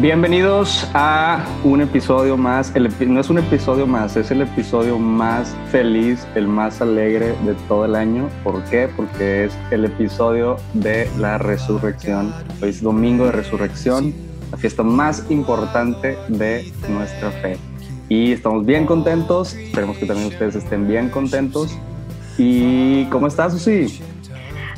Bienvenidos a un episodio más, no es un episodio más, es el episodio más feliz, el más alegre de todo el año. ¿Por qué? Porque es el episodio de la resurrección. Hoy es domingo de resurrección, la fiesta más importante de nuestra fe. Y estamos bien contentos, esperemos que también ustedes estén bien contentos. ¿Y cómo estás, Susi?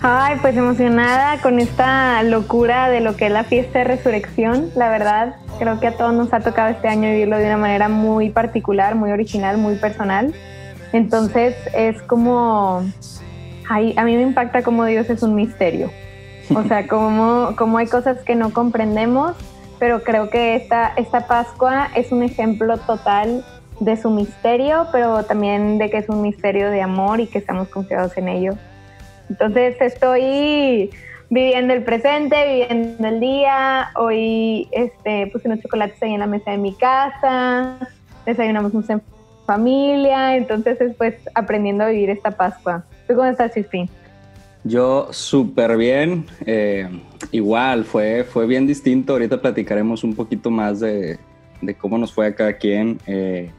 Ay, pues emocionada con esta locura de lo que es la fiesta de resurrección, la verdad. Creo que a todos nos ha tocado este año vivirlo de una manera muy particular, muy original, muy personal. Entonces es como, ay, a mí me impacta como Dios es un misterio. O sea, como, como hay cosas que no comprendemos, pero creo que esta, esta Pascua es un ejemplo total de su misterio, pero también de que es un misterio de amor y que estamos confiados en ello. Entonces estoy viviendo el presente, viviendo el día. Hoy este, puse unos chocolates ahí en la mesa de mi casa, desayunamos en familia, entonces es pues aprendiendo a vivir esta Pascua. ¿Tú cómo estás, Chispín? Yo súper bien, eh, igual fue, fue bien distinto, ahorita platicaremos un poquito más de, cómo nos fue a cada quien, eh,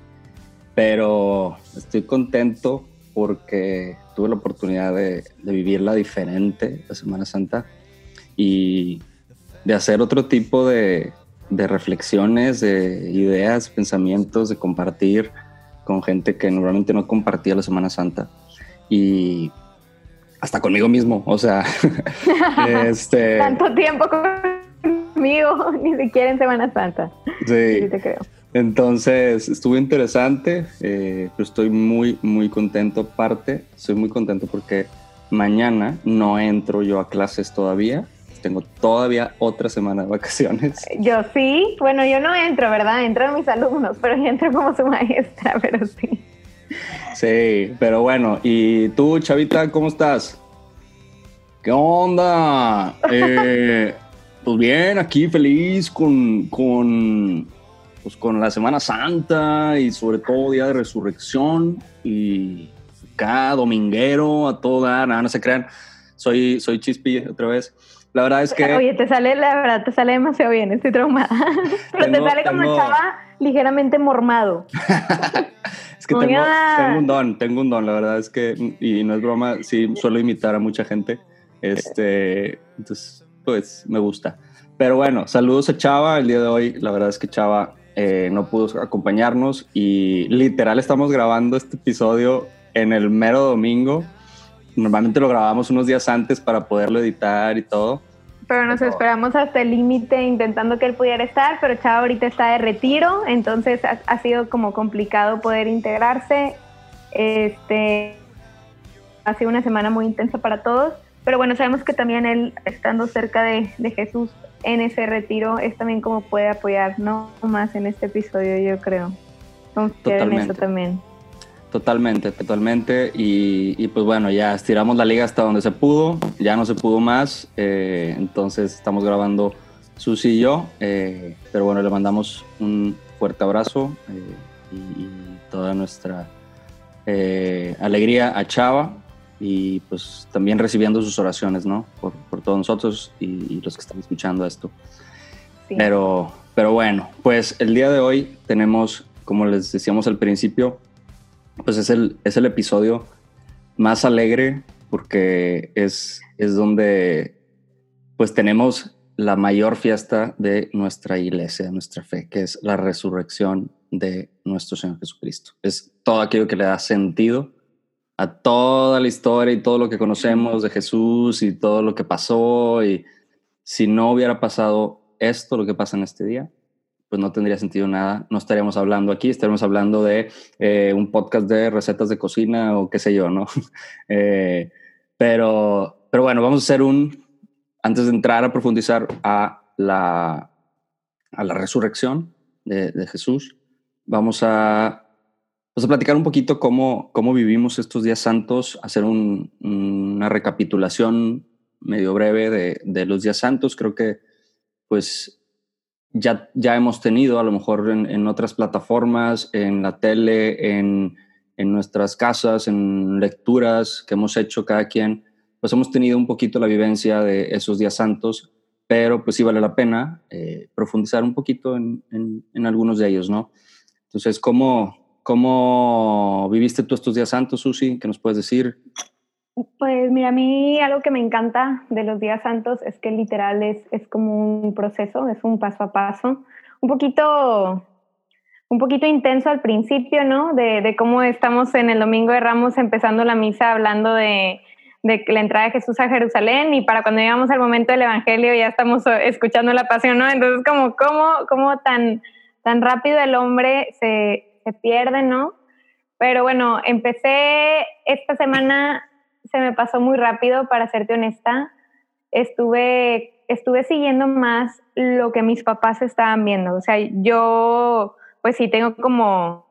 pero estoy contento porque tuve la oportunidad de, vivirla diferente la Semana Santa y de hacer otro tipo de, reflexiones, de ideas, pensamientos, de compartir con gente que normalmente no compartía la Semana Santa y hasta conmigo mismo, o sea, este... Tanto tiempo conmigo, ni siquiera en Semana Santa. Sí, sí te creo. Entonces, estuvo interesante, eh, pero estoy muy, muy contento. Aparte, estoy muy contento porque mañana no entro yo a clases todavía. Tengo todavía otra semana de vacaciones. Yo sí, bueno, yo no entro, ¿verdad? Entro mis alumnos, pero yo entro como su maestra, pero sí. Sí, pero bueno, ¿y tú, Chavita, cómo estás? ¿Qué onda? Eh, pues bien, aquí feliz con, con pues con la Semana Santa y sobre todo Día de Resurrección y cada dominguero a toda, nada, no se crean, soy, soy chispi otra vez. La verdad es que... Oye, te sale, la verdad, te sale demasiado bien, estoy traumada. Pero te sale como estaba ligeramente mormado. es que tengo, tengo, un don, tengo un don, la verdad es que, y no es broma, sí, suelo imitar a mucha gente. Este, entonces, pues me gusta. Pero bueno, saludos a Chava el día de hoy. La verdad es que Chava eh, no pudo acompañarnos y literal estamos grabando este episodio en el mero domingo. Normalmente lo grabamos unos días antes para poderlo editar y todo. Pero nos esperamos hasta el límite intentando que él pudiera estar, pero Chava ahorita está de retiro, entonces ha, sido como complicado poder integrarse. Este, ha sido una semana muy intensa para todos, pero bueno, sabemos que también él, estando cerca de, de Jesús, en ese retiro es también como puede apoyar, no más en este episodio, yo creo. Totalmente. En eso también. Totalmente, totalmente. Y, pues bueno, ya estiramos la liga hasta donde se pudo, ya no se pudo más, eh, entonces estamos grabando Susi y yo, eh, pero bueno, le mandamos un fuerte abrazo eh, y, toda nuestra alegría a Chava, y pues también recibiendo sus oraciones, ¿no? Por, todos nosotros y, los que están escuchando esto. Pero, pero bueno, pues el día de hoy tenemos, como les decíamos al principio, pues es el, es el episodio más alegre porque es, es donde pues tenemos la mayor fiesta de nuestra iglesia, de nuestra fe, que es la resurrección de nuestro Señor Jesucristo. Es todo aquello que le da sentido a toda la historia y todo lo que conocemos de Jesús y todo lo que pasó y si no hubiera pasado esto, lo que pasa en este día, pues no tendría sentido nada. No estaríamos hablando aquí, estaríamos hablando de eh, un podcast de recetas de cocina o qué sé yo, ¿no? Eh, pero, pero bueno, vamos a hacer un, antes de entrar a profundizar a la, a la resurrección de, de Jesús, vamos a pues a platicar un poquito cómo, cómo vivimos estos días santos, hacer una recapitulación medio breve de, de, los días santos. Creo que pues ya, ya hemos tenido a lo mejor en, en otras plataformas, en la tele, en, en, nuestras casas, en lecturas que hemos hecho cada quien, pues hemos tenido un poquito la vivencia de esos días santos, pero pues sí vale la pena eh, profundizar un poquito en, en algunos de ellos, ¿no? Entonces, ¿cómo, ¿Cómo viviste tú estos días santos, Susi? ¿Qué nos puedes decir? Pues mira, a mí algo que me encanta de los días santos es que literal es, es como un proceso, es un paso a paso, un poquito, un poquito intenso al principio, ¿no? De, cómo estamos en el Domingo de Ramos empezando la misa hablando de, de la entrada de Jesús a Jerusalén y para cuando llegamos al momento del Evangelio ya estamos escuchando la pasión, ¿no? Entonces, como, ¿cómo, cómo tan, tan rápido el hombre se, se pierde, ¿no? Pero bueno, empecé esta semana, se me pasó muy rápido, para serte honesta. Estuve, estuve siguiendo más lo que mis papás estaban viendo. O sea, yo, pues sí, tengo como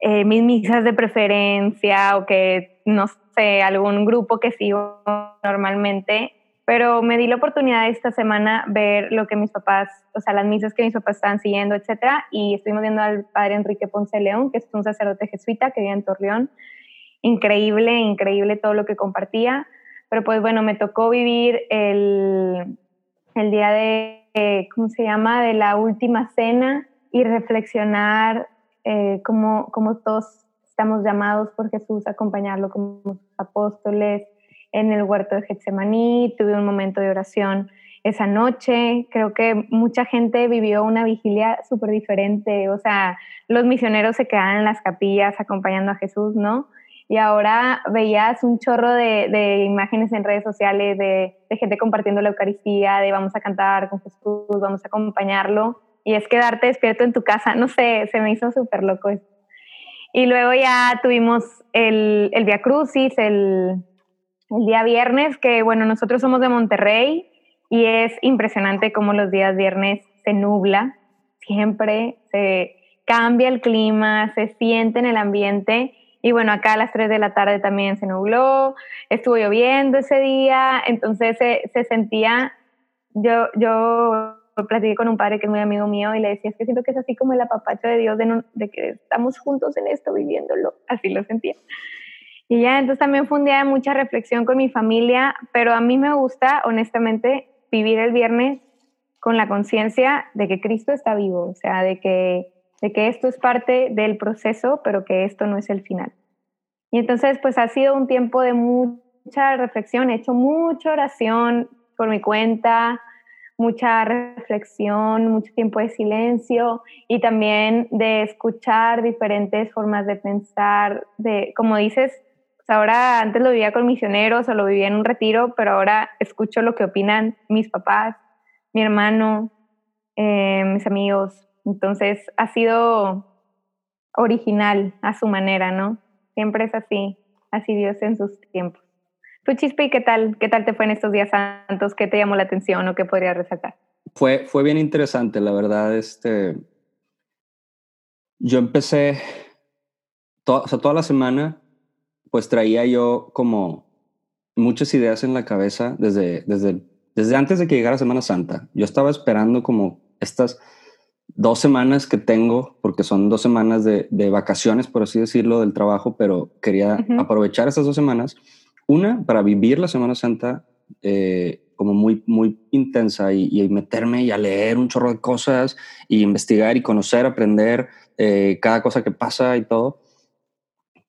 eh, mis misas de preferencia o que, no sé, algún grupo que sigo normalmente pero me di la oportunidad esta semana ver lo que mis papás, o sea, las misas que mis papás estaban siguiendo, etcétera, y estuvimos viendo al padre Enrique Ponce León, que es un sacerdote jesuita que vive en Torreón. Increíble, increíble todo lo que compartía, pero pues bueno, me tocó vivir el, el día de, ¿cómo se llama?, de la última cena y reflexionar eh, cómo, cómo todos estamos llamados por Jesús a acompañarlo como apóstoles, en el huerto de Getsemaní, tuve un momento de oración esa noche. Creo que mucha gente vivió una vigilia súper diferente. O sea, los misioneros se quedaban en las capillas acompañando a Jesús, ¿no? Y ahora veías un chorro de, imágenes en redes sociales de, gente compartiendo la Eucaristía, de vamos a cantar con Jesús, vamos a acompañarlo. Y es quedarte despierto en tu casa. No sé, se me hizo súper loco eso. Y luego ya tuvimos el, el Via Crucis, el, el día viernes, que bueno, nosotros somos de Monterrey y es impresionante cómo los días viernes se nubla, siempre se cambia el clima, se siente en el ambiente. Y bueno, acá a las 3 de la tarde también se nubló, estuvo lloviendo ese día, entonces se, se sentía, yo, yo platiqué con un padre que es muy amigo mío y le decía, es que siento que es así como el apapacho de Dios, de, de que estamos juntos en esto, viviéndolo, así lo sentía. Y ya, entonces también fue un día de mucha reflexión con mi familia, pero a mí me gusta, honestamente, vivir el viernes con la conciencia de que Cristo está vivo, o sea, de que, de que esto es parte del proceso, pero que esto no es el final. Y entonces, pues ha sido un tiempo de mucha reflexión, he hecho mucha oración por mi cuenta, mucha reflexión, mucho tiempo de silencio y también de escuchar diferentes formas de pensar, de, como dices, ahora antes lo vivía con misioneros o lo vivía en un retiro, pero ahora escucho lo que opinan mis papás, mi hermano, eh, mis amigos. Entonces ha sido original a su manera, ¿no? Siempre es así, así Dios en sus tiempos. Tú, Chispe, ¿qué tal? ¿Qué tal te fue en estos días santos? ¿Qué te llamó la atención o qué podrías resaltar? Fue, fue bien interesante, la verdad. Este, yo empecé, o sea, toda la semana pues traía yo como muchas ideas en la cabeza desde, desde, desde antes de que llegara Semana Santa. Yo estaba esperando como estas dos semanas que tengo, porque son dos semanas de, de vacaciones, por así decirlo, del trabajo, pero quería aprovechar esas dos semanas. Una, para vivir la Semana Santa eh, como muy, muy intensa y, meterme y a leer un chorro de cosas y investigar y conocer, aprender eh, cada cosa que pasa y todo.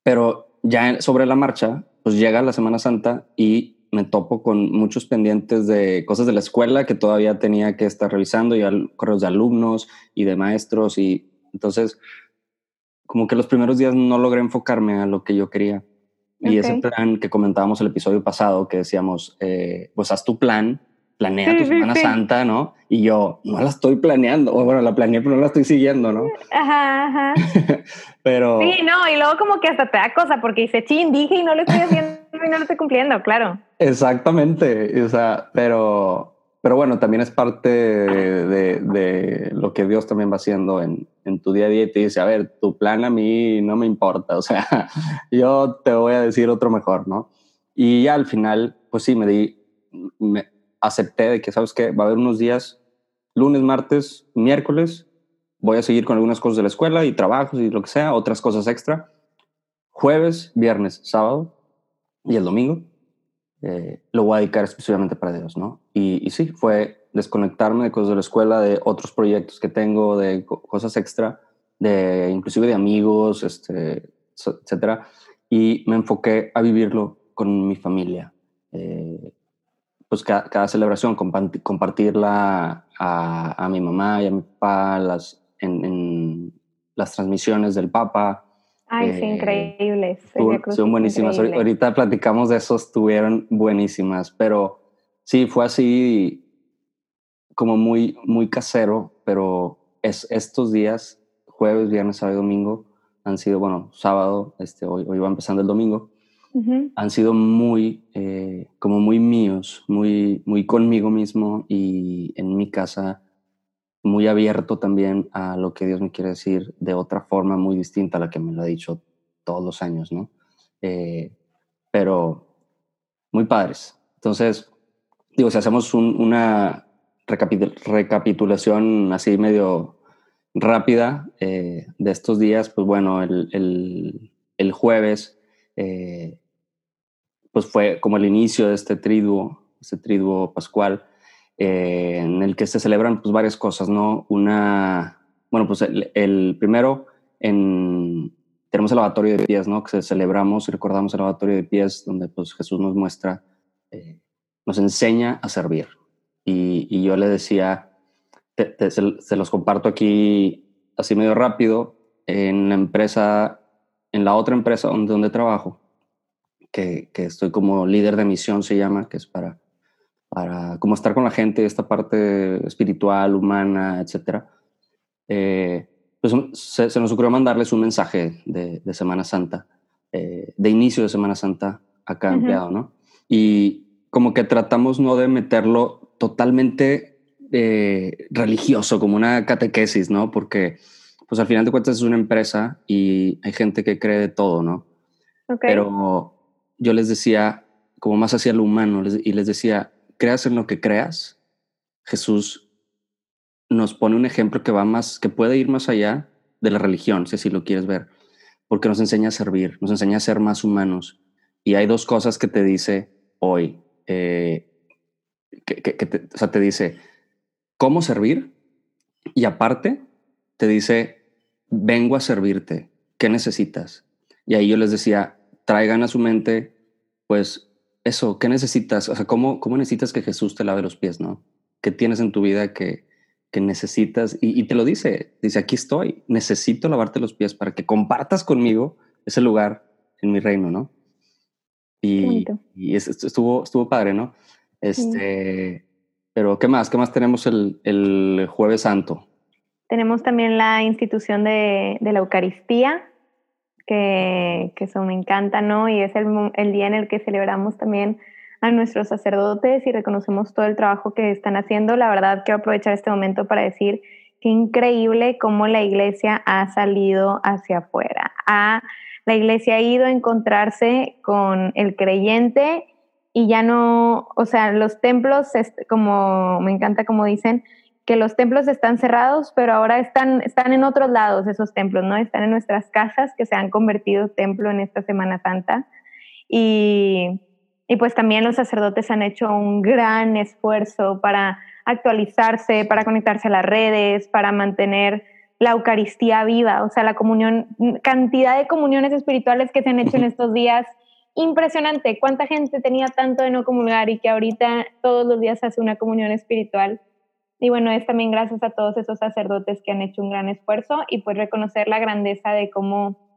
Pero ya sobre la marcha, pues llega la Semana Santa y me topo con muchos pendientes de cosas de la escuela que todavía tenía que estar revisando y al, correos de alumnos y de maestros y entonces como que los primeros días no logré enfocarme a lo que yo quería. Y ese plan que comentábamos el episodio pasado, que decíamos, eh, pues haz tu plan, planea tu Semana Santa, ¿no? Y yo no la estoy planeando, o bueno, la planeé, pero no la estoy siguiendo, ¿no? Ajá, ajá. pero... Sí, no, y luego como que hasta te da cosa, porque dice, chin, dije y no lo estoy haciendo y no lo estoy cumpliendo, claro. Exactamente, o sea, pero, pero bueno, también es parte de, de, lo que Dios también va haciendo en, en, tu día a día y te dice, a ver, tu plan a mí no me importa, o sea, yo te voy a decir otro mejor, ¿no? Y ya al final, pues sí, me di, me, acepté de que, ¿sabes qué? Va a haber unos días, lunes, martes, miércoles, voy a seguir con algunas cosas de la escuela y trabajos y lo que sea, otras cosas extra. Jueves, viernes, sábado y el domingo eh, lo voy a dedicar exclusivamente para Dios, ¿no? Y, y, sí, fue desconectarme de cosas de la escuela, de otros proyectos que tengo, de cosas extra, de inclusive de amigos, este, etcétera. Y me enfoqué a vivirlo con mi familia. Eh, pues cada, celebración, compartirla a, mi mamá y a mi papá, las, en, las transmisiones del Papa. Ay, sí, eh, increíbles. Son buenísimas. Ahorita platicamos de eso, estuvieron buenísimas, pero sí, fue así como muy, muy casero, pero es, estos días, jueves, viernes, sábado y domingo, han sido, bueno, sábado, este, hoy, hoy va empezando el domingo, han sido muy, eh, como muy míos, muy, muy conmigo mismo y en mi casa muy abierto también a lo que Dios me quiere decir de otra forma muy distinta a la que me lo ha dicho todos los años, ¿no? Eh, pero muy padres. Entonces, digo, si hacemos una recapitulación así medio rápida eh, de estos días, pues bueno, el, el, el jueves eh, pues fue como el inicio de este triduo, este triduo pascual, eh, en el que se celebran pues varias cosas, ¿no? Una, bueno, pues el, primero, en, tenemos el lavatorio de pies, ¿no? Que celebramos y recordamos el lavatorio de pies, donde pues Jesús nos muestra, eh, nos enseña a servir. Y, yo le decía, se, los comparto aquí así medio rápido, en la empresa, en la otra empresa donde, donde trabajo, que, estoy como líder de misión, se llama, que es para, para como estar con la gente, esta parte espiritual, humana, etc. Eh, pues se, nos ocurrió mandarles un mensaje de, Semana Santa, eh, de inicio de Semana Santa a cada empleado, ¿no? Y como que tratamos no de meterlo totalmente eh, religioso, como una catequesis, ¿no? Porque pues al final de cuentas es una empresa y hay gente que cree de todo, ¿no? Pero yo les decía, como más hacia lo humano, y les decía, creas en lo que creas, Jesús nos pone un ejemplo que va más, que puede ir más allá de la religión, si así lo quieres ver, porque nos enseña a servir, nos enseña a ser más humanos. Y hay dos cosas que te dice hoy, eh, que, te, o sea, te dice cómo servir y aparte te dice, vengo a servirte, ¿qué necesitas? Y ahí yo les decía, traigan a su mente, pues eso, ¿qué necesitas? O sea, ¿cómo, cómo necesitas que Jesús te lave los pies, no? ¿Qué tienes en tu vida que, que necesitas? Y, te lo dice, dice, aquí estoy, necesito lavarte los pies para que compartas conmigo ese lugar en mi reino, ¿no? Y, y estuvo, estuvo padre, ¿no? Este, pero ¿qué más? ¿Qué más tenemos el, el jueves santo? Tenemos también la institución de, de la Eucaristía, que, eso me encanta, ¿no? Y es el, el día en el que celebramos también a nuestros sacerdotes y reconocemos todo el trabajo que están haciendo. La verdad, quiero aprovechar este momento para decir que increíble cómo la iglesia ha salido hacia afuera. Ha, la iglesia ha ido a encontrarse con el creyente y ya no, o sea, los templos, como me encanta como dicen, que los templos están cerrados, pero ahora están, están en otros lados esos templos, ¿no? Están en nuestras casas que se han convertido templo en esta Semana Santa. Y, y pues también los sacerdotes han hecho un gran esfuerzo para actualizarse, para conectarse a las redes, para mantener la Eucaristía viva, o sea, la comunión, cantidad de comuniones espirituales que se han hecho en estos días, impresionante. ¿Cuánta gente tenía tanto de no comulgar y que ahorita todos los días hace una comunión espiritual? Y bueno, es también gracias a todos esos sacerdotes que han hecho un gran esfuerzo y pues reconocer la grandeza de cómo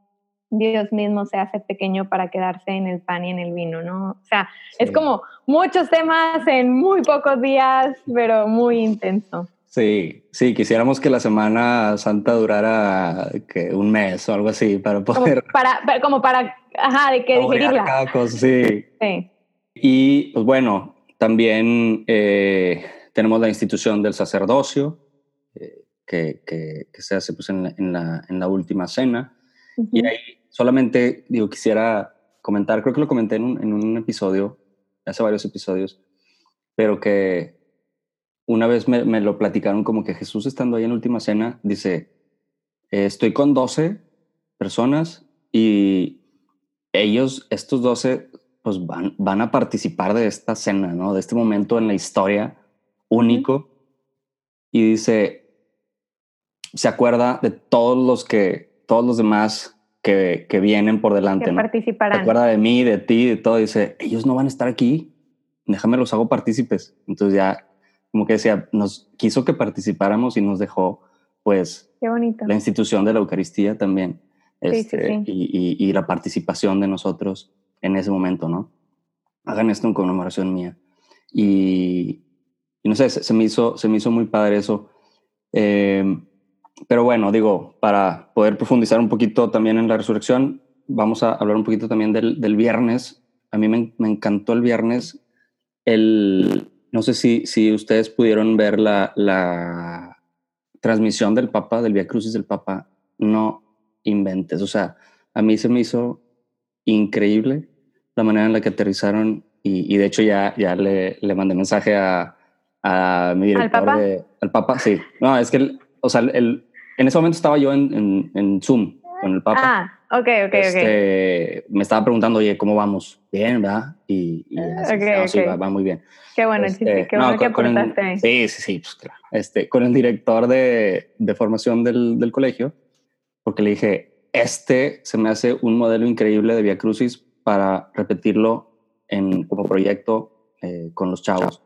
Dios mismo se hace pequeño para quedarse en el pan y en el vino, ¿no? O sea, es como muchos temas en muy pocos días, pero muy intenso. Sí, sí, quisiéramos que la Semana Santa durara que un mes o algo así para poder... Como para, como para ajá, de que digerirla. Cada cosa, sí. sí. Y pues bueno, también eh, tenemos la institución del sacerdocio, eh, que, que, se hace pues en la, en la, en la última cena. Y ahí solamente, digo, quisiera comentar, creo que lo comenté en un, en un episodio, hace varios episodios, pero que una vez me, me, lo platicaron como que Jesús estando ahí en última cena, dice, eh, estoy con 12 personas y ellos, estos 12, pues van, van a participar de esta cena, ¿no? De este momento en la historia único. Y dice, se acuerda de todos los que, todos los demás que, que vienen por delante. Que participarán. Se acuerda de mí, de ti, de todo. Dice, ellos no van a estar aquí. Déjame los hago partícipes. Entonces ya, como que decía, nos quiso que participáramos y nos dejó, pues, Qué bonito. la institución de la Eucaristía también. Este, Y, y, la participación de nosotros en ese momento, ¿no? Hagan esto en conmemoración mía. Y, y no sé, se, me hizo, se me hizo muy padre eso. Eh, pero bueno, digo, para poder profundizar un poquito también en la resurrección, vamos a hablar un poquito también del, del viernes. A mí me, encantó el viernes. El, no sé si, si ustedes pudieron ver la, la transmisión del Papa, del Via Crucis del Papa. No inventes. O sea, a mí se me hizo increíble la manera en la que aterrizaron y, y de hecho ya, ya le, le mandé mensaje a, a mi director. ¿Al Papa? De, al Papa, sí. No, es que, el, o sea, el, en ese momento estaba yo en, en, en Zoom con el Papa. Ah, ok, ok, este, Me estaba preguntando, oye, ¿cómo vamos? Bien, ¿verdad? Y, y así, okay, no, okay. sí, va, va, muy bien. Qué bueno, este, sí, sí, qué bueno no, que aportaste. sí, sí, sí, pues claro. Este, con el director de, de formación del, del colegio, porque le dije, este se me hace un modelo increíble de Via Crucis para repetirlo en, como proyecto eh, con los chavos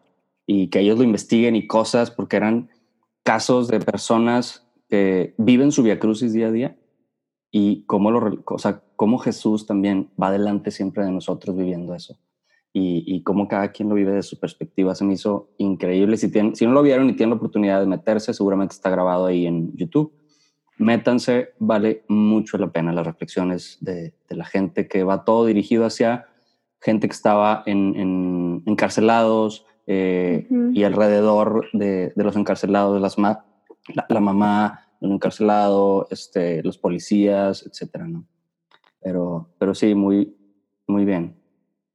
y que ellos lo investiguen y cosas, porque eran casos de personas que viven su Via Crucis día a día y cómo, lo, o sea, cómo Jesús también va delante siempre de nosotros viviendo eso. Y, y cómo cada quien lo vive de su perspectiva. Se me hizo increíble. Si, tienen, si no lo vieron y tienen la oportunidad de meterse, seguramente está grabado ahí en YouTube. Métanse, vale mucho la pena las reflexiones de, de la gente que va todo dirigido hacia gente que estaba en, en encarcelados eh, uh -huh. y alrededor de, de, los encarcelados, las ma la, la mamá, un encarcelado, este, los policías, etcétera, ¿no? Pero, pero sí, muy, muy bien.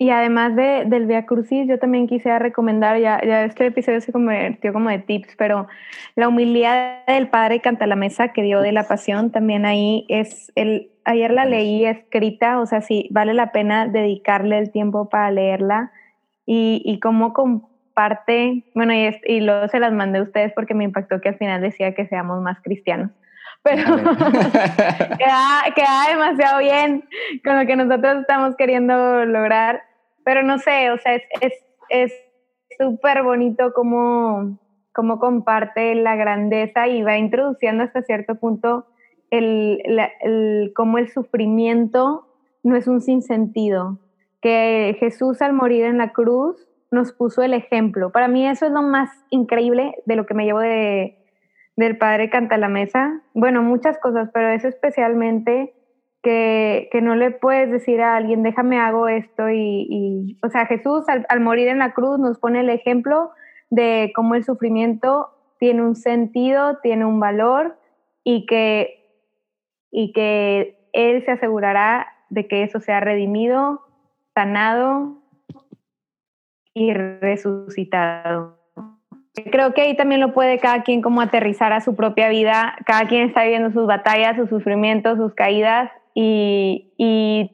Y además de, del Via Crucis, yo también quisiera recomendar, ya, ya este episodio se convirtió como de tips, pero la humildad del padre canta la mesa que dio de la pasión, también ahí es, el, ayer la leí escrita, o sea, sí, vale la pena dedicarle el tiempo para leerla y, y cómo comparte, bueno, y, es, y luego se las mandé a ustedes porque me impactó que al final decía que seamos más cristianos pero queda, queda, demasiado bien con lo que nosotros estamos queriendo lograr. Pero no sé, o sea, es súper es, es bonito cómo, cómo comparte la grandeza y va introduciendo hasta cierto punto el, la, el, cómo el sufrimiento no es un sinsentido. Que Jesús al morir en la cruz nos puso el ejemplo. Para mí eso es lo más increíble de lo que me llevo de, del padre canta la mesa. Bueno, muchas cosas, pero es especialmente que, que, no le puedes decir a alguien, déjame hago esto y, y o sea, Jesús al, al, morir en la cruz nos pone el ejemplo de cómo el sufrimiento tiene un sentido, tiene un valor y que, y que Él se asegurará de que eso sea redimido, sanado y resucitado. Creo que ahí también lo puede cada quien como aterrizar a su propia vida, cada quien está viviendo sus batallas, sus sufrimientos, sus caídas y, y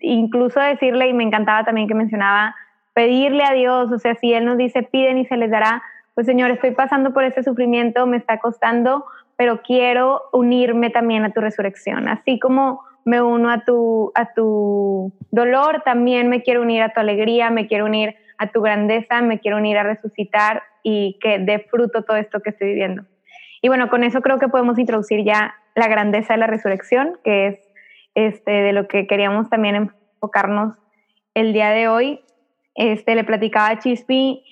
incluso decirle, y me encantaba también que mencionaba, pedirle a Dios, o sea, si Él nos dice piden y se les dará, pues Señor, estoy pasando por este sufrimiento, me está costando, pero quiero unirme también a tu resurrección, así como me uno a tu, a tu dolor, también me quiero unir a tu alegría, me quiero unir a tu grandeza, me quiero unir a resucitar y que dé fruto todo esto que estoy viviendo. Y bueno, con eso creo que podemos introducir ya la grandeza de la resurrección, que es este, de lo que queríamos también enfocarnos el día de hoy. Este, le platicaba a Chispi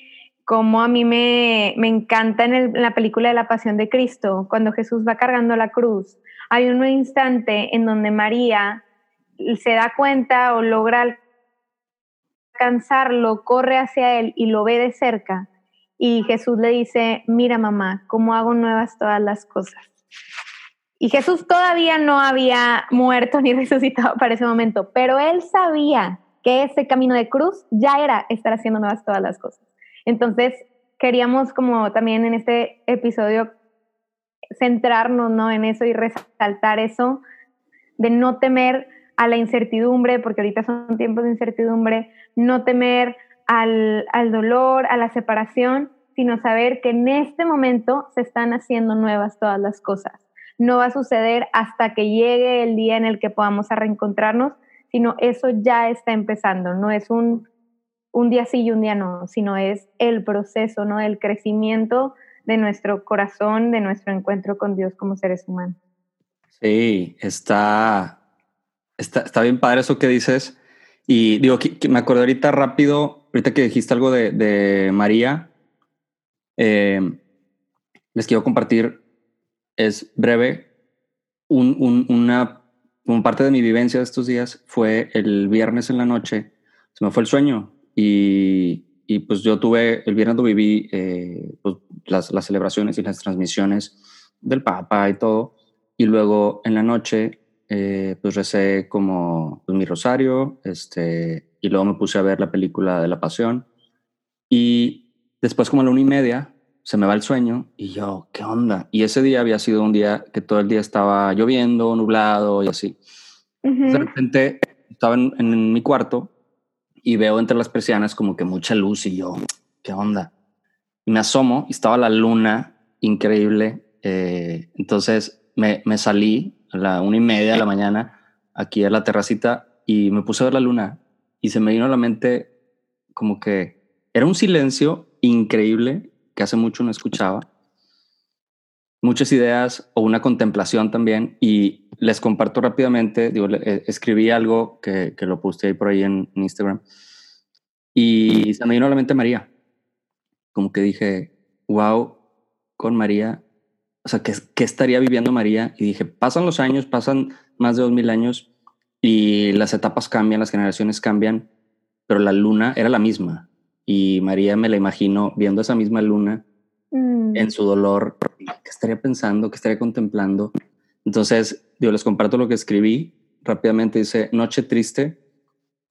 cómo a mí me, me encanta en, en, la película de la Pasión de Cristo, cuando Jesús va cargando la cruz. Hay un instante en donde María se da cuenta o logra alcanzarlo, corre hacia él y lo ve de cerca. Y Jesús le dice, mira mamá, cómo hago nuevas todas las cosas. Y Jesús todavía no había muerto ni resucitado para ese momento, pero él sabía que ese camino de cruz ya era estar haciendo nuevas todas las cosas. Entonces, queríamos como también en este episodio centrarnos ¿no? en eso y resaltar eso, de no temer a la incertidumbre, porque ahorita son tiempos de incertidumbre, no temer al, al dolor, a la separación, sino saber que en este momento se están haciendo nuevas todas las cosas. No va a suceder hasta que llegue el día en el que podamos reencontrarnos, sino eso ya está empezando, no es un, un día sí y un día no, sino es el proceso, ¿no? El crecimiento de nuestro corazón, de nuestro encuentro con Dios como seres humanos. Sí, está, está, está bien padre eso que dices. Y digo, que, me acuerdo ahorita rápido, ahorita que dijiste algo de, de María, eh, les quiero compartir, es breve, un, un, una, un parte de mi vivencia de estos días fue el viernes en la noche, se me fue el sueño y, y pues yo tuve, el viernes lo viví eh, pues las, las, celebraciones y las transmisiones del Papa y todo. Y luego en la noche, eh, pues recé como pues, mi rosario, este, y luego me puse a ver la película de la Pasión. Y después, como a la una y media, se me va el sueño y yo, ¿qué onda? Y ese día había sido un día que todo el día estaba lloviendo, nublado y así. Uh -huh. De repente estaba en, en mi cuarto y veo entre las persianas como que mucha luz y yo, ¿qué onda? Y me asomo y estaba la luna increíble. Eh, entonces me, me, salí la una y media de la mañana aquí a la terracita y me puse a ver la luna y se me vino a la mente como que era un silencio increíble que hace mucho no escuchaba. Muchas ideas o una contemplación también y les comparto rápidamente, digo, eh, escribí algo que, que, lo puse ahí por ahí en, en, Instagram y se me vino a la mente María. Como que dije, wow, con María, o sea, ¿qué, ¿qué, estaría viviendo María? Y dije, pasan los años, pasan más de dos mil años y las etapas cambian, las generaciones cambian, pero la luna era la misma. Y María me la imagino viendo esa misma luna mm. en su dolor. ¿Qué estaría pensando? ¿Qué estaría contemplando? Entonces, yo les comparto lo que escribí. Rápidamente dice, Noche triste,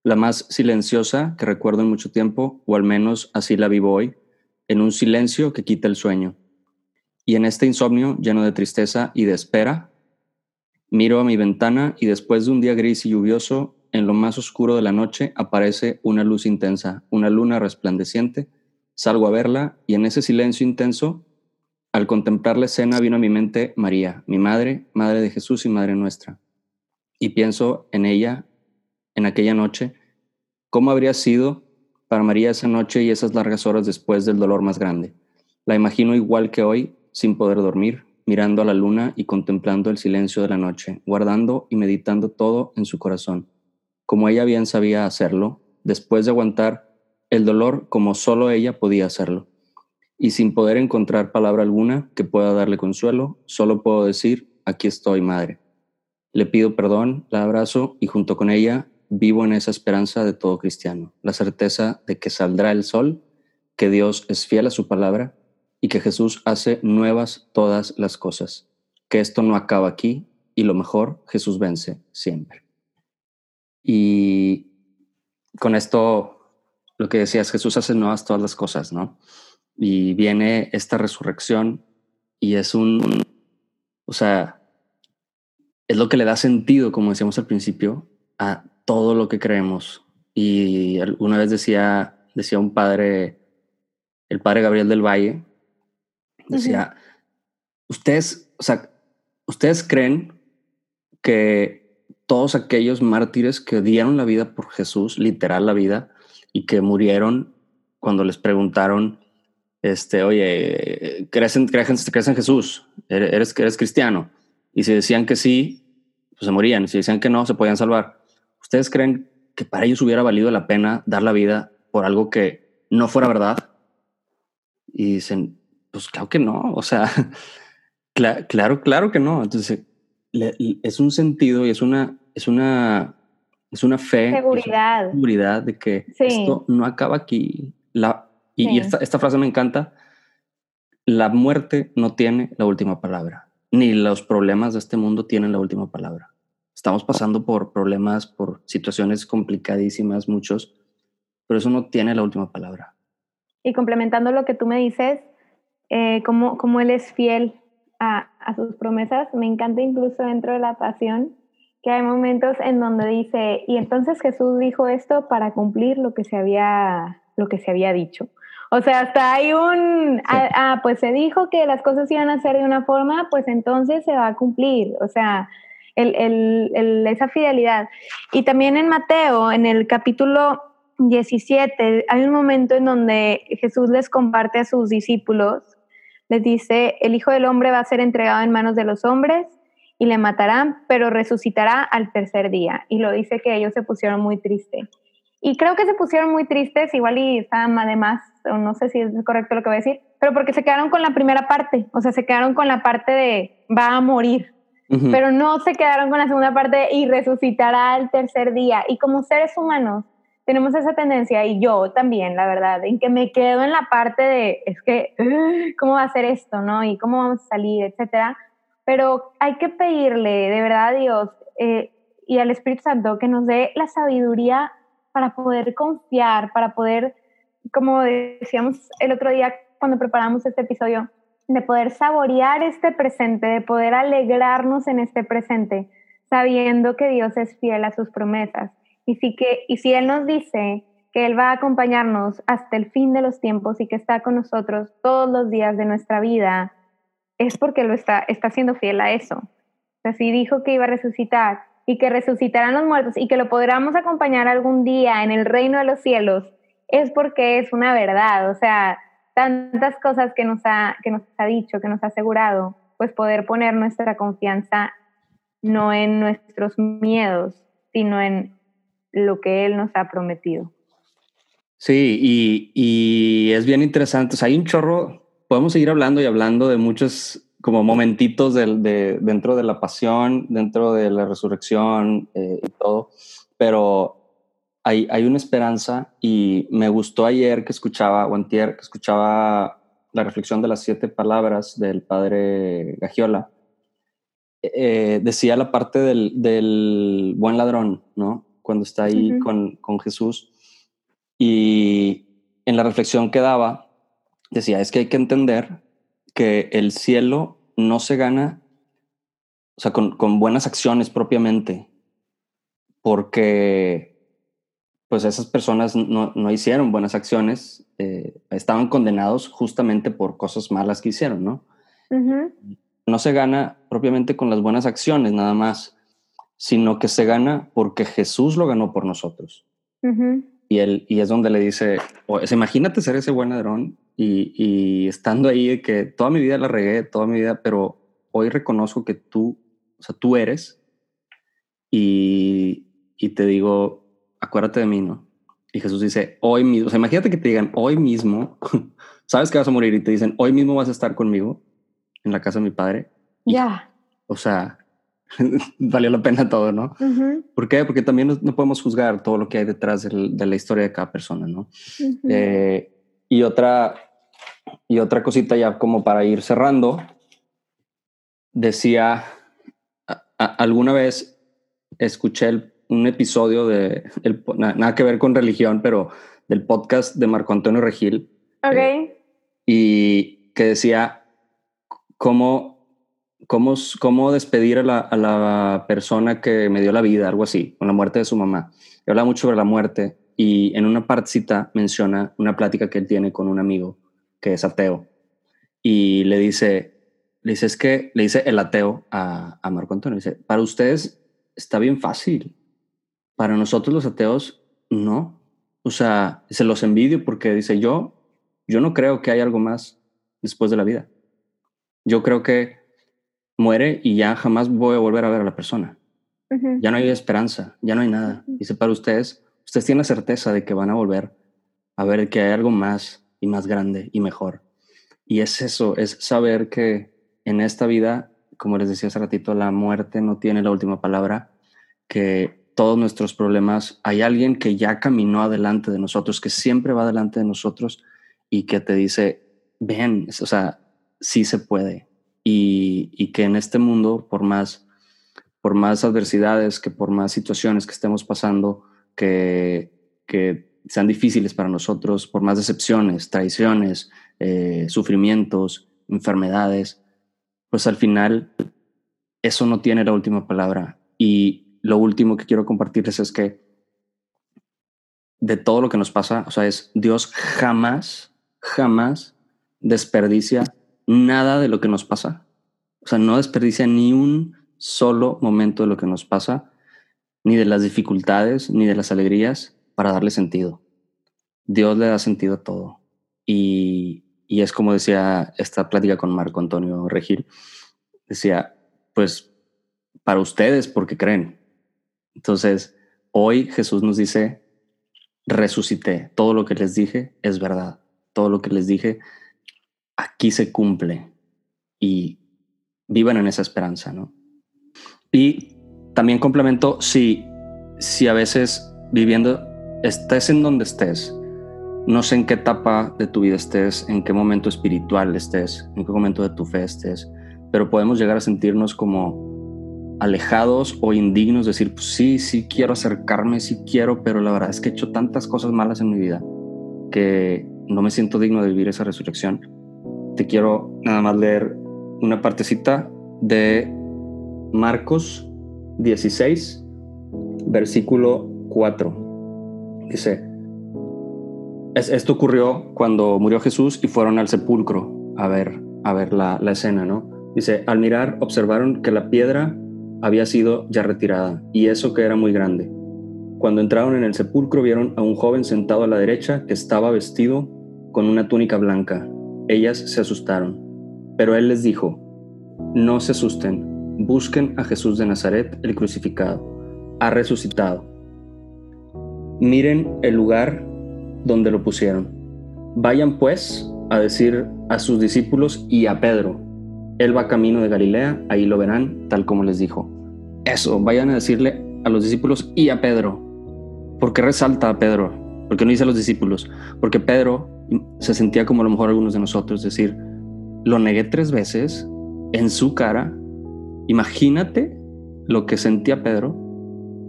la más silenciosa que recuerdo en mucho tiempo, o al menos así la vivo hoy, en un silencio que quita el sueño. Y en este insomnio lleno de tristeza y de espera, miro a mi ventana y después de un día gris y lluvioso, en lo más oscuro de la noche aparece una luz intensa, una luna resplandeciente. Salgo a verla y en ese silencio intenso al contemplar la escena vino a mi mente María, mi madre, madre de Jesús y madre nuestra. Y pienso en ella, en aquella noche, cómo habría sido para María esa noche y esas largas horas después del dolor más grande. La imagino igual que hoy, sin poder dormir, mirando a la luna y contemplando el silencio de la noche, guardando y meditando todo en su corazón, como ella bien sabía hacerlo, después de aguantar el dolor como solo ella podía hacerlo y sin poder encontrar palabra alguna que pueda darle consuelo, solo puedo decir, aquí estoy, madre. Le pido perdón, la abrazo y junto con ella vivo en esa esperanza de todo cristiano, la certeza de que saldrá el sol, que Dios es fiel a su palabra y que Jesús hace nuevas todas las cosas, que esto no acaba aquí y lo mejor, Jesús vence siempre. Y con esto, lo que decías, Jesús hace nuevas todas las cosas, ¿no? y viene esta resurrección y es un, o sea, es lo que le da sentido, como decíamos al principio, a todo lo que creemos. Y una vez decía, decía un padre, el padre Gabriel del Valle, decía, uh -huh. ustedes, o sea, ustedes creen que todos aquellos mártires que dieron la vida por Jesús, literal la vida, y que murieron cuando les preguntaron este, oye, ¿crees en, crees, crees en Jesús? ¿Eres, ¿Eres cristiano? Y si decían que sí, pues se morían. Si decían que no, se podían salvar. ¿Ustedes creen que para ellos hubiera valido la pena dar la vida por algo que no fuera verdad? Y dicen, pues claro que no. O sea, claro, claro que no. Entonces, es un sentido y es una, es una, es una fe. Seguridad. seguridad de que esto no acaba aquí. La, y, esta, esta frase me encanta. La muerte no tiene la última palabra, ni los problemas de este mundo tienen la última palabra. Estamos pasando por problemas, por situaciones complicadísimas, muchos, pero eso no tiene la última palabra. Y complementando lo que tú me dices, eh, como, como él es fiel a, a, sus promesas, me encanta incluso dentro de la pasión que hay momentos en donde dice, y entonces Jesús dijo esto para cumplir lo que se había, lo que se había dicho. O sea, hasta hay un, ah, ah, pues se dijo que las cosas iban a ser de una forma, pues entonces se va a cumplir. O sea, el, el, el, esa fidelidad. Y también en Mateo, en el capítulo 17, hay un momento en donde Jesús les comparte a sus discípulos, les dice, el Hijo del Hombre va a ser entregado en manos de los hombres y le matarán, pero resucitará al tercer día. Y lo dice que ellos se pusieron muy tristes. Y creo que se pusieron muy tristes, igual y estaban además o no sé si es correcto lo que voy a decir, pero porque se quedaron con la primera parte, o sea, se quedaron con la parte de va a morir, pero no se quedaron con la segunda parte y resucitará al tercer día. Y como seres humanos tenemos esa tendencia, y yo también, la verdad, en que me quedo en la parte de, es que, ¿cómo va a ser esto, no? Y cómo vamos a salir, etcétera. Pero hay que pedirle de verdad a Dios eh, y al Espíritu Santo que nos dé la sabiduría para poder confiar, para poder como decíamos el otro día cuando preparamos este episodio, de poder saborear este presente, de poder alegrarnos en este presente, sabiendo que Dios es fiel a sus promesas. Y, sí que, y si Él nos dice que Él va a acompañarnos hasta el fin de los tiempos y que está con nosotros todos los días de nuestra vida, es porque lo está, está siendo fiel a eso. O sea, si dijo que iba a resucitar y que resucitarán los muertos y que lo podremos acompañar algún día en el reino de los cielos, es porque es una verdad, o sea, tantas cosas que nos ha, que nos ha dicho, que nos ha asegurado, pues poder poner nuestra confianza no en nuestros miedos, sino en lo que Él nos ha prometido. Sí, y, y es bien interesante. O hay un chorro, podemos seguir hablando y hablando de muchos como momentitos de, de, dentro de la pasión, dentro de la resurrección eh, y todo, pero hay, una esperanza y me gustó ayer que escuchaba, o antier, que escuchaba la reflexión de las siete palabras del padre Gagiola. Eh, decía la parte del, buen ladrón, ¿no? Cuando está ahí con, con Jesús. Y en la reflexión que daba, decía, es que hay que entender que el cielo no se gana, o sea, con, con buenas acciones propiamente, porque pues esas personas no, no hicieron buenas acciones, eh, estaban condenados justamente por cosas malas que hicieron, ¿no? No se gana propiamente con las buenas acciones nada más, sino que se gana porque Jesús lo ganó por nosotros. y, él, y es donde le dice, imagínate ser ese buen ladrón y, y estando ahí que toda mi vida la regué, toda mi vida, pero hoy reconozco que tú, o sea, tú eres y, y te digo, acuérdate de mí, ¿no? Y Jesús dice, hoy mismo, o sea, imagínate que te digan, hoy mismo, sabes que vas a morir y te dicen, hoy mismo vas a estar conmigo en la casa de mi padre. Ya. O sea, valió la pena todo, ¿no? ¿Por qué? Porque también no, podemos juzgar todo lo que hay detrás de la historia de cada persona, ¿no? Eh, y otra, y otra cosita ya como para ir cerrando, decía, alguna vez escuché el un episodio de, el, nada que ver con religión, pero del podcast de Marco Antonio Regil. Ok. Eh, y que decía cómo, cómo, cómo despedir a la, a la, persona que me dio la vida, algo así, con la muerte de su mamá. Y habla mucho sobre la muerte y en una partecita menciona una plática que él tiene con un amigo que es ateo y le dice, le dice, es que, le dice el ateo a, a Marco Antonio, dice, para ustedes está bien fácil, para nosotros los ateos, no. O sea, se los envidio porque dice yo, yo no creo que haya algo más después de la vida. Yo creo que muere y ya jamás voy a volver a ver a la persona. Ya no hay esperanza, ya no hay nada. Dice, para ustedes, ustedes tienen la certeza de que van a volver a ver que hay algo más y más grande y mejor. Y es eso, es saber que en esta vida, como les decía hace ratito, la muerte no tiene la última palabra, que todos nuestros problemas, hay alguien que ya caminó adelante de nosotros, que siempre va adelante de nosotros y que te dice, ven, o sea, sí se puede. Y, que en este mundo, por más, por más adversidades, que por más situaciones que estemos pasando, que, que sean difíciles para nosotros, por más decepciones, traiciones, eh, sufrimientos, enfermedades, pues al final eso no tiene la última palabra. Y lo último que quiero compartirles es que de todo lo que nos pasa, o sea, es Dios jamás, jamás desperdicia nada de lo que nos pasa. O sea, no desperdicia ni un solo momento de lo que nos pasa, ni de las dificultades, ni de las alegrías, para darle sentido. Dios le da sentido a todo. Y, y es como decía esta plática con Marco Antonio Regil, decía, pues para ustedes porque creen. Entonces, hoy Jesús nos dice, resucité, todo lo que les dije es verdad, todo lo que les dije aquí se cumple y vivan en esa esperanza, ¿no? Y también complemento, si, si a veces viviendo, estés en donde estés, no sé en qué etapa de tu vida estés, en qué momento espiritual estés, en qué momento de tu fe estés, pero podemos llegar a sentirnos como alejados o indignos, decir, pues sí, sí quiero acercarme, sí quiero, pero la verdad es que he hecho tantas cosas malas en mi vida que no me siento digno de vivir esa resurrección. Te quiero nada más leer una partecita de Marcos 16, versículo 4. Dice, esto ocurrió cuando murió Jesús y fueron al sepulcro a ver, a ver la, la escena, ¿no? Dice, al mirar observaron que la piedra había sido ya retirada y eso que era muy grande. Cuando entraron en el sepulcro vieron a un joven sentado a la derecha que estaba vestido con una túnica blanca. Ellas se asustaron, pero él les dijo, no se asusten, busquen a Jesús de Nazaret, el crucificado. Ha resucitado. Miren el lugar donde lo pusieron. Vayan pues a decir a sus discípulos y a Pedro, Él va camino de Galilea, ahí lo verán, tal como les dijo. Eso, vayan a decirle a los discípulos y a Pedro. ¿Por qué resalta a Pedro? Porque no dice a los discípulos? Porque Pedro se sentía como a lo mejor algunos de nosotros, es decir, lo negué tres veces en su cara. Imagínate lo que sentía Pedro,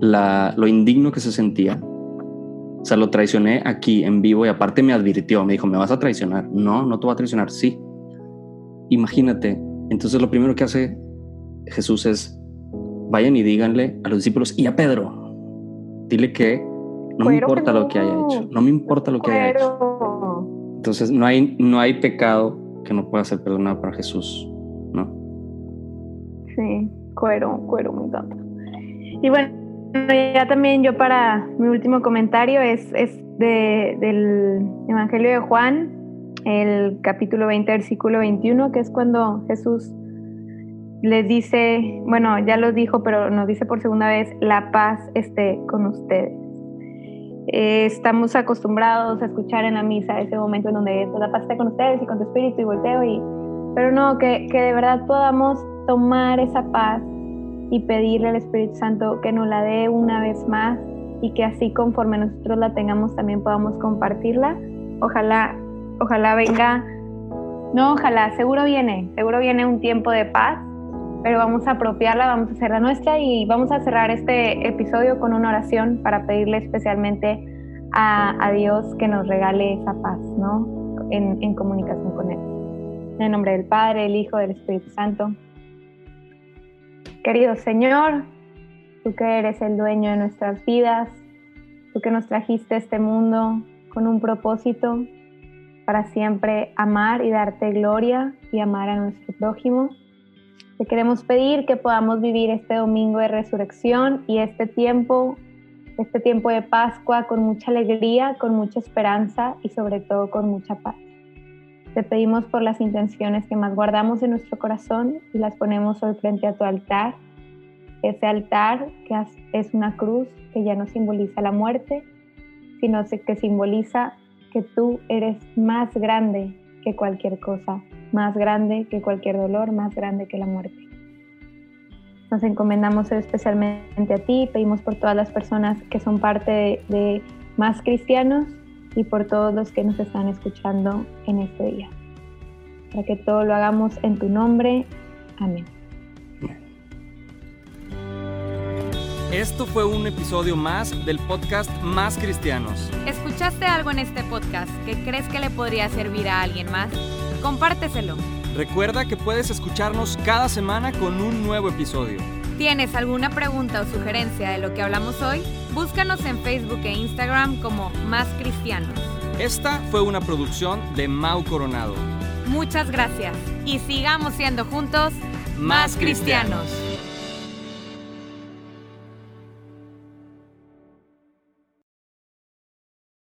la, lo indigno que se sentía, o sea, lo traicioné aquí en vivo y aparte me advirtió, me dijo, ¿me vas a traicionar? No, no te voy a traicionar, sí. Imagínate, entonces lo primero que hace Jesús es, vayan y díganle a los discípulos y a Pedro, dile que no me importa lo que haya hecho, no me importa lo que haya hecho. Entonces no hay, no hay pecado que no pueda ser perdonado para Jesús, ¿no? Sí, cuero, cuero, me encanta. Y bueno, ya también yo para mi último comentario es, es de, del Evangelio de Juan, el capítulo 20, versículo 21, que es cuando Jesús les dice, bueno, ya lo dijo, pero nos dice por segunda vez, la paz esté con ustedes. Eh, estamos acostumbrados a escuchar en la misa ese momento en donde la paz con ustedes y con tu espíritu y volteo, y, pero no, que, que de verdad podamos tomar esa paz y pedirle al Espíritu Santo que nos la dé una vez más y que así conforme nosotros la tengamos también podamos compartirla. Ojalá, ojalá venga, no, ojalá, seguro viene, seguro viene un tiempo de paz, pero vamos a apropiarla, vamos a hacerla nuestra y vamos a cerrar este episodio con una oración para pedirle especialmente a, a Dios que nos regale esa paz, ¿no? En, en comunicación con Él. En el nombre del Padre, el Hijo, del Espíritu Santo. Querido Señor, tú que eres el dueño de nuestras vidas, tú que nos trajiste a este mundo con un propósito para siempre amar y darte gloria y amar a nuestro prójimo. Te queremos pedir que podamos vivir este domingo de resurrección y este tiempo, este tiempo de Pascua con mucha alegría, con mucha esperanza y sobre todo con mucha paz. Te pedimos por las intenciones que más guardamos en nuestro corazón y las ponemos hoy frente a tu altar. ese altar que es una cruz que ya no simboliza la muerte, sino que simboliza que tú eres más grande que cualquier cosa, más grande que cualquier dolor, más grande que la muerte. Nos encomendamos especialmente a ti, pedimos por todas las personas que son parte de, de más cristianos y por todos los que nos están escuchando en este día. Para que todo lo hagamos en tu nombre. Amén. Esto fue un episodio más del podcast Más Cristianos. ¿Escuchaste algo en este podcast que crees que le podría servir a alguien más? Compárteselo. Recuerda que puedes escucharnos cada semana con un nuevo episodio. ¿Tienes alguna pregunta o sugerencia de lo que hablamos hoy? Búscanos en Facebook e Instagram como Más Cristianos. Esta fue una producción de Mau Coronado. Muchas gracias y sigamos siendo juntos más cristianos.